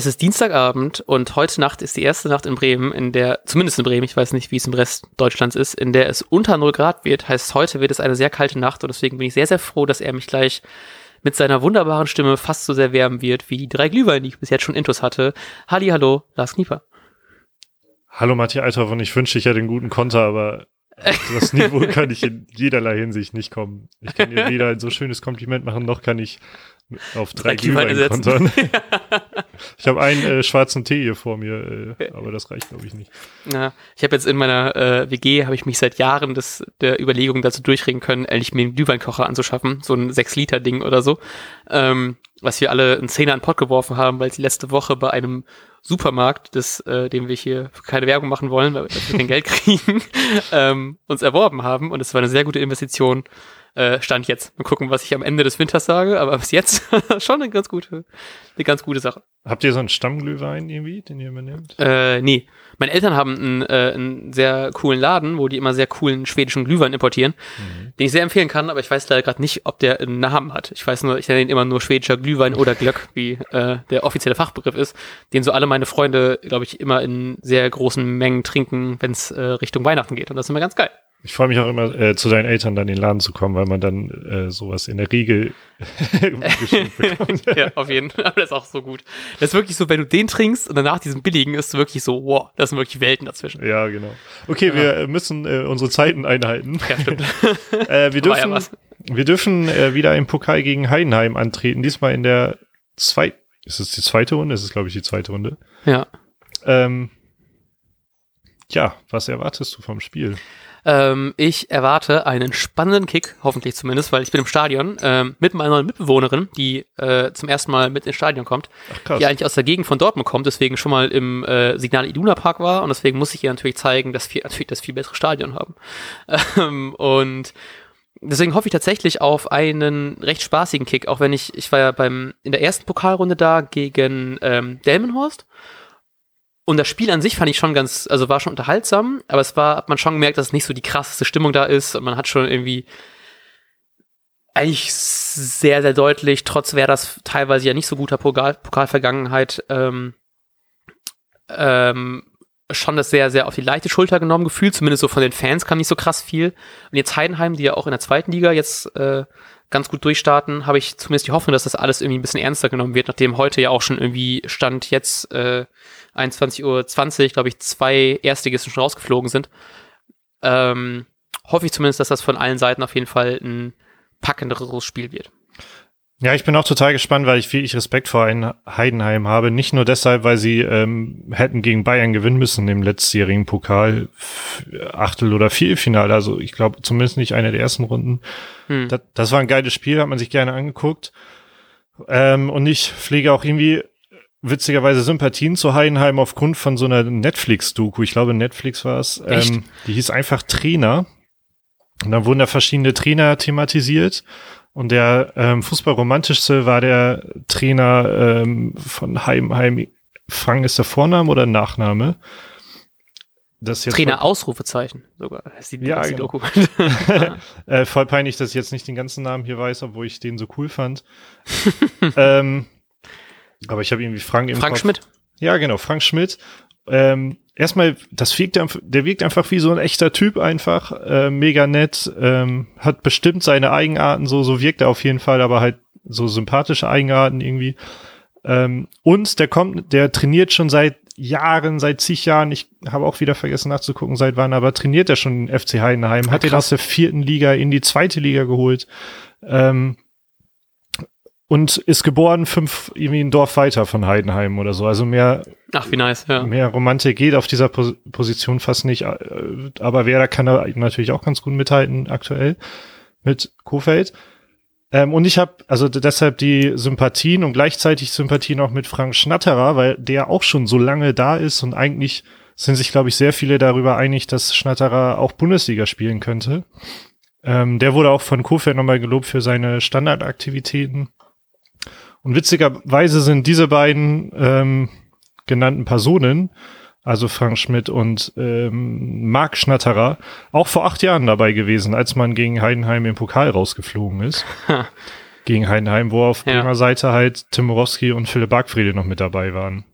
Es ist Dienstagabend und heute Nacht ist die erste Nacht in Bremen, in der, zumindest in Bremen, ich weiß nicht, wie es im Rest Deutschlands ist, in der es unter 0 Grad wird. Heißt, heute wird es eine sehr kalte Nacht und deswegen bin ich sehr, sehr froh, dass er mich gleich mit seiner wunderbaren Stimme fast so sehr wärmen wird wie die drei Glühwein, die ich bis jetzt schon intus hatte. Halli, hallo, Lars Knieper. Hallo Matthias Althoff und ich wünsche, ich hätte einen guten Konter, aber das Niveau kann ich in jederlei Hinsicht nicht kommen. Ich kann dir weder ein so schönes Kompliment machen, noch kann ich auf drei, drei Glühwein kontern. ich habe einen äh, schwarzen Tee hier vor mir, äh, aber das reicht glaube ich nicht. Ja, ich habe jetzt in meiner äh, WG habe ich mich seit Jahren des, der Überlegung dazu durchregen können, endlich mir einen Glühweinkocher anzuschaffen, so ein 6 Liter Ding oder so, ähm, was wir alle einen Zehner in den Pott geworfen haben, weil sie letzte Woche bei einem Supermarkt, das, äh, dem wir hier keine Werbung machen wollen, weil wir kein Geld kriegen, ähm, uns erworben haben. Und es war eine sehr gute Investition äh, Stand jetzt. Mal gucken, was ich am Ende des Winters sage, aber bis jetzt schon eine ganz gute, eine ganz gute Sache. Habt ihr so einen Stammglühwein irgendwie, den ihr übernehmt? Äh, nee. Meine Eltern haben einen, äh, einen sehr coolen Laden, wo die immer sehr coolen schwedischen Glühwein importieren, mhm. den ich sehr empfehlen kann, aber ich weiß leider gerade nicht, ob der einen Namen hat. Ich weiß nur, ich nenne ihn immer nur schwedischer Glühwein oder Glöck, wie äh, der offizielle Fachbegriff ist, den so alle meine Freunde, glaube ich, immer in sehr großen Mengen trinken, wenn es äh, Richtung Weihnachten geht. Und das ist immer ganz geil. Ich freue mich auch immer, äh, zu deinen Eltern dann in den Laden zu kommen, weil man dann äh, sowas in der Regel bekommt. ja, auf jeden Fall. Aber das ist auch so gut. Das ist wirklich so, wenn du den trinkst und danach diesen billigen, ist wirklich so, wow, das sind wirklich Welten dazwischen. Ja, genau. Okay, ja. wir müssen äh, unsere Zeiten einhalten. Ja, stimmt. äh, wir dürfen, ja wir dürfen äh, wieder im Pokal gegen Heidenheim antreten. Diesmal in der zweiten, ist es die zweite Runde? Es ist, glaube ich, die zweite Runde. Ja. Ähm, ja, was erwartest du vom Spiel? Ähm, ich erwarte einen spannenden Kick, hoffentlich zumindest, weil ich bin im Stadion ähm, mit meiner neuen Mitbewohnerin, die äh, zum ersten Mal mit ins Stadion kommt, Ach, die eigentlich aus der Gegend von Dortmund kommt, deswegen schon mal im äh, Signal Iduna Park war. Und deswegen muss ich ihr natürlich zeigen, dass wir natürlich das viel bessere Stadion haben. Ähm, und deswegen hoffe ich tatsächlich auf einen recht spaßigen Kick, auch wenn ich, ich war ja beim in der ersten Pokalrunde da gegen ähm, Delmenhorst und das Spiel an sich fand ich schon ganz, also war schon unterhaltsam, aber es war, hat man schon gemerkt, dass nicht so die krasseste Stimmung da ist. Und man hat schon irgendwie eigentlich sehr, sehr deutlich, trotz wäre das teilweise ja nicht so guter Pokal, Pokalvergangenheit, ähm, ähm, schon das sehr, sehr auf die leichte Schulter genommen gefühlt, zumindest so von den Fans kam nicht so krass viel. Und jetzt Heidenheim, die ja auch in der zweiten Liga jetzt äh, ganz gut durchstarten, habe ich zumindest die Hoffnung, dass das alles irgendwie ein bisschen ernster genommen wird, nachdem heute ja auch schon irgendwie Stand jetzt äh, 21.20 Uhr, glaube ich, zwei Erstligisten schon rausgeflogen sind. Ähm, hoffe ich zumindest, dass das von allen Seiten auf jeden Fall ein packenderes Spiel wird. Ja, ich bin auch total gespannt, weil ich viel Respekt vor Heidenheim habe. Nicht nur deshalb, weil sie ähm, hätten gegen Bayern gewinnen müssen im letztjährigen Pokal, Achtel- oder Viertelfinale. Also ich glaube zumindest nicht eine der ersten Runden. Hm. Das, das, war ein geiles Spiel, hat man sich gerne angeguckt. Ähm, und ich pflege auch irgendwie witzigerweise Sympathien zu Heidenheim aufgrund von so einer Netflix-Doku. Ich glaube, Netflix war es. Ähm, die hieß einfach Trainer. Und dann wurden da verschiedene Trainer thematisiert. Und der ähm, Fußballromantischste war der Trainer ähm, von Heimheim. Frank ist der Vorname oder Nachname? Das jetzt Trainer Ausrufezeichen sogar. Das die, ja, genau. Doku. äh, voll peinlich, dass ich jetzt nicht den ganzen Namen hier weiß, obwohl ich den so cool fand. ähm, aber ich habe irgendwie Frank im Frank Kopf. Schmidt. Ja, genau, Frank Schmidt. Ähm, erstmal, das wirkt, der wirkt einfach wie so ein echter Typ einfach, äh, mega nett, ähm, hat bestimmt seine Eigenarten, so, so wirkt er auf jeden Fall, aber halt so sympathische Eigenarten irgendwie. Ähm, und der kommt, der trainiert schon seit Jahren, seit zig Jahren, ich habe auch wieder vergessen nachzugucken, seit wann, aber trainiert er schon FC Heidenheim, hat ihn aus der vierten Liga in die zweite Liga geholt. Ähm, und ist geboren fünf irgendwie ein Dorf weiter von Heidenheim oder so. Also mehr. Ach, wie nice, ja. Mehr Romantik geht auf dieser Pos Position fast nicht. Aber wer da kann da natürlich auch ganz gut mithalten aktuell mit Kofeld. Ähm, und ich habe also deshalb die Sympathien und gleichzeitig Sympathien auch mit Frank Schnatterer, weil der auch schon so lange da ist und eigentlich sind sich, glaube ich, sehr viele darüber einig, dass Schnatterer auch Bundesliga spielen könnte. Ähm, der wurde auch von Kofeld nochmal gelobt für seine Standardaktivitäten. Und witzigerweise sind diese beiden ähm, genannten Personen, also Frank Schmidt und ähm, Marc Schnatterer, auch vor acht Jahren dabei gewesen, als man gegen Heidenheim im Pokal rausgeflogen ist. gegen Heidenheim, wo auf ja. Bremer Seite halt Tim Morowski und Philipp Bargfriede noch mit dabei waren.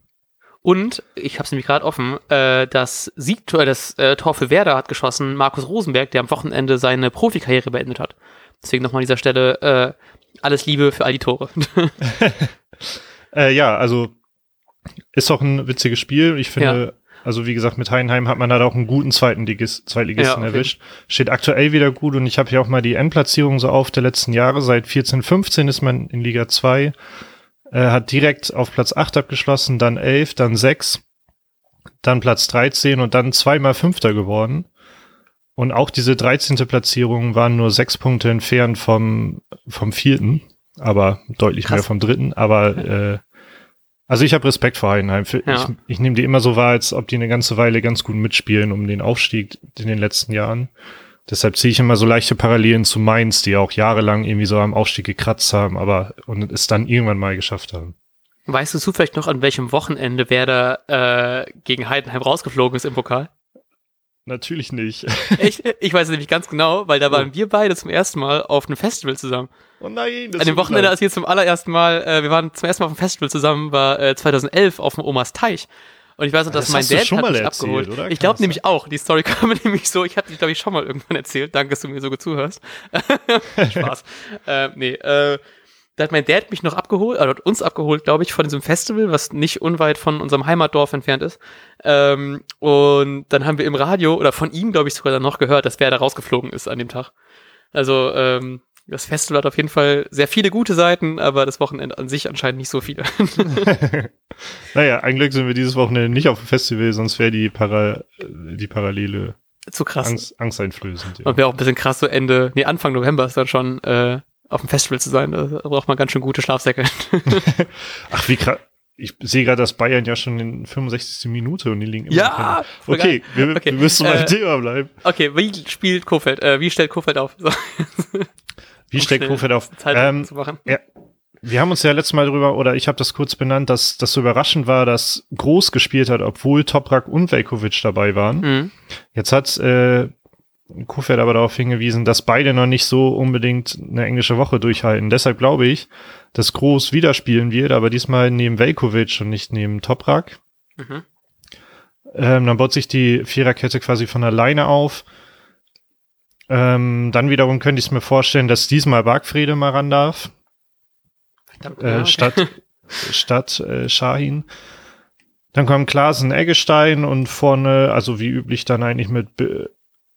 Und ich habe es nämlich gerade offen, äh, das Siegtor, das äh, Tor für Werder hat geschossen Markus Rosenberg, der am Wochenende seine Profikarriere beendet hat. Deswegen nochmal an dieser Stelle äh, alles Liebe für all die Tore. äh, ja, also ist auch ein witziges Spiel. Ich finde, ja. also wie gesagt, mit Heidenheim hat man da auch einen guten zweiten Ligist, Zweitligisten ja, erwischt. Steht aktuell wieder gut und ich habe hier auch mal die Endplatzierung so auf der letzten Jahre. Seit 14, 15 ist man in Liga 2 äh, hat direkt auf Platz 8 abgeschlossen, dann 11, dann 6, dann Platz 13 und dann zweimal Fünfter geworden. Und auch diese 13. Platzierung waren nur sechs Punkte entfernt vom, vom vierten, aber deutlich Krass. mehr vom dritten. Aber äh, also ich habe Respekt vor Heidenheim. Ja. Ich, ich nehme die immer so wahr, als ob die eine ganze Weile ganz gut mitspielen um den Aufstieg in den letzten Jahren. Deshalb ziehe ich immer so leichte Parallelen zu Mainz, die auch jahrelang irgendwie so am Aufstieg gekratzt haben, aber und es dann irgendwann mal geschafft haben. Weißt du zufällig noch, an welchem Wochenende Werder äh, gegen Heidenheim rausgeflogen ist im Pokal? Natürlich nicht. ich, ich weiß es nämlich ganz genau, weil da waren oh. wir beide zum ersten Mal auf einem Festival zusammen. Oh nein, das An dem Wochenende, als wir zum allerersten Mal, äh, wir waren zum ersten Mal auf einem Festival zusammen, war äh, 2011 auf dem Omas Teich. Und ich weiß noch, dass das mein Dad hat mich erzählt, abgeholt. Oder? Ich glaube nämlich auch, die Story kam nämlich so, ich hatte die, glaube ich, schon mal irgendwann erzählt. Danke, dass du mir so gut zuhörst. Spaß. äh, nee, äh, da hat mein Dad mich noch abgeholt, oder uns abgeholt, glaube ich, von diesem Festival, was nicht unweit von unserem Heimatdorf entfernt ist. Ähm, und dann haben wir im Radio, oder von ihm, glaube ich, sogar dann noch gehört, dass wer da rausgeflogen ist an dem Tag. Also, ähm, das Festival hat auf jeden Fall sehr viele gute Seiten, aber das Wochenende an sich anscheinend nicht so viele. naja, ein Glück sind wir dieses Wochenende nicht auf dem Festival, sonst wäre die, Para die Parallele zu krass. Angst, angsteinflößend. Ja. Und wäre auch ein bisschen krass, so Ende, nee, Anfang November ist dann schon äh, auf dem Festival zu sein. Da braucht man ganz schön gute Schlafsäcke. Ach, wie krass. Ich sehe gerade, dass Bayern ja schon in 65. Minute und die liegen immer Ja! Okay, wir, okay, wir, müssen beim äh, Thema bleiben. Okay, wie spielt Kofeld? Äh, wie stellt Kofeld auf? So. Wie stellt Kofeld auf? Ähm, zu machen. Ja, wir haben uns ja letztes Mal drüber, oder ich habe das kurz benannt, dass das so überraschend war, dass Groß gespielt hat, obwohl Toprak und Velkovic dabei waren. Mhm. Jetzt hat äh, Kofeld aber darauf hingewiesen, dass beide noch nicht so unbedingt eine englische Woche durchhalten. Deshalb glaube ich, dass Groß wieder spielen wird, aber diesmal neben Velkovic und nicht neben Toprak. Mhm. Ähm, dann baut sich die Viererkette quasi von alleine auf. Ähm, dann wiederum könnte ich es mir vorstellen, dass diesmal Bargfriede mal ran darf. Verdammt, äh, okay. Statt, statt äh, Shahin. Dann kommen Klaasen, Eggestein und vorne, also wie üblich dann eigentlich mit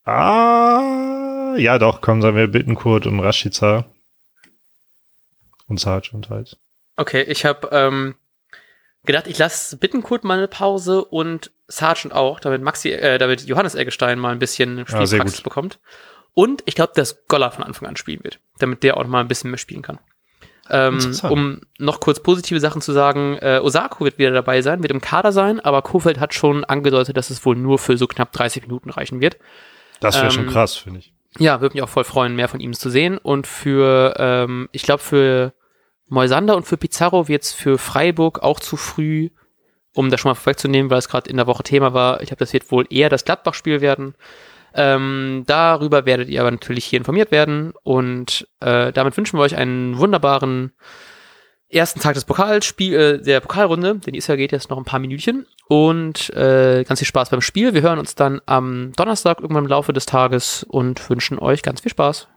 Ah, ja doch, kommen sagen wir Bittenkurt und Rashica. Und Sargent halt. Okay, ich habe ähm, gedacht, ich lasse Bittenkurt mal eine Pause und Sargent auch, damit Maxi, äh, damit Johannes Eggestein mal ein bisschen Spielpraxis ah, bekommt. Und ich glaube, dass Goller von Anfang an spielen wird, damit der auch mal ein bisschen mehr spielen kann. Ähm, um noch kurz positive Sachen zu sagen, äh, Osako wird wieder dabei sein, wird im Kader sein, aber Kofeld hat schon angedeutet, dass es wohl nur für so knapp 30 Minuten reichen wird. Das wäre ähm, schon krass, finde ich. Ja, würde mich auch voll freuen, mehr von ihm zu sehen. Und für, ähm, ich glaube, für Moisander und für Pizarro wird es für Freiburg auch zu früh, um das schon mal vorwegzunehmen, weil es gerade in der Woche Thema war. Ich glaube, das wird wohl eher das Gladbach-Spiel werden. Ähm, darüber werdet ihr aber natürlich hier informiert werden und äh, damit wünschen wir euch einen wunderbaren ersten Tag des Pokalspiel, äh, der Pokalrunde, denn die ist ja geht jetzt noch ein paar Minütchen und äh, ganz viel Spaß beim Spiel. Wir hören uns dann am Donnerstag irgendwann im Laufe des Tages und wünschen euch ganz viel Spaß.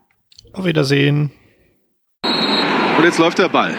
Auf Wiedersehen. Und jetzt läuft der Ball.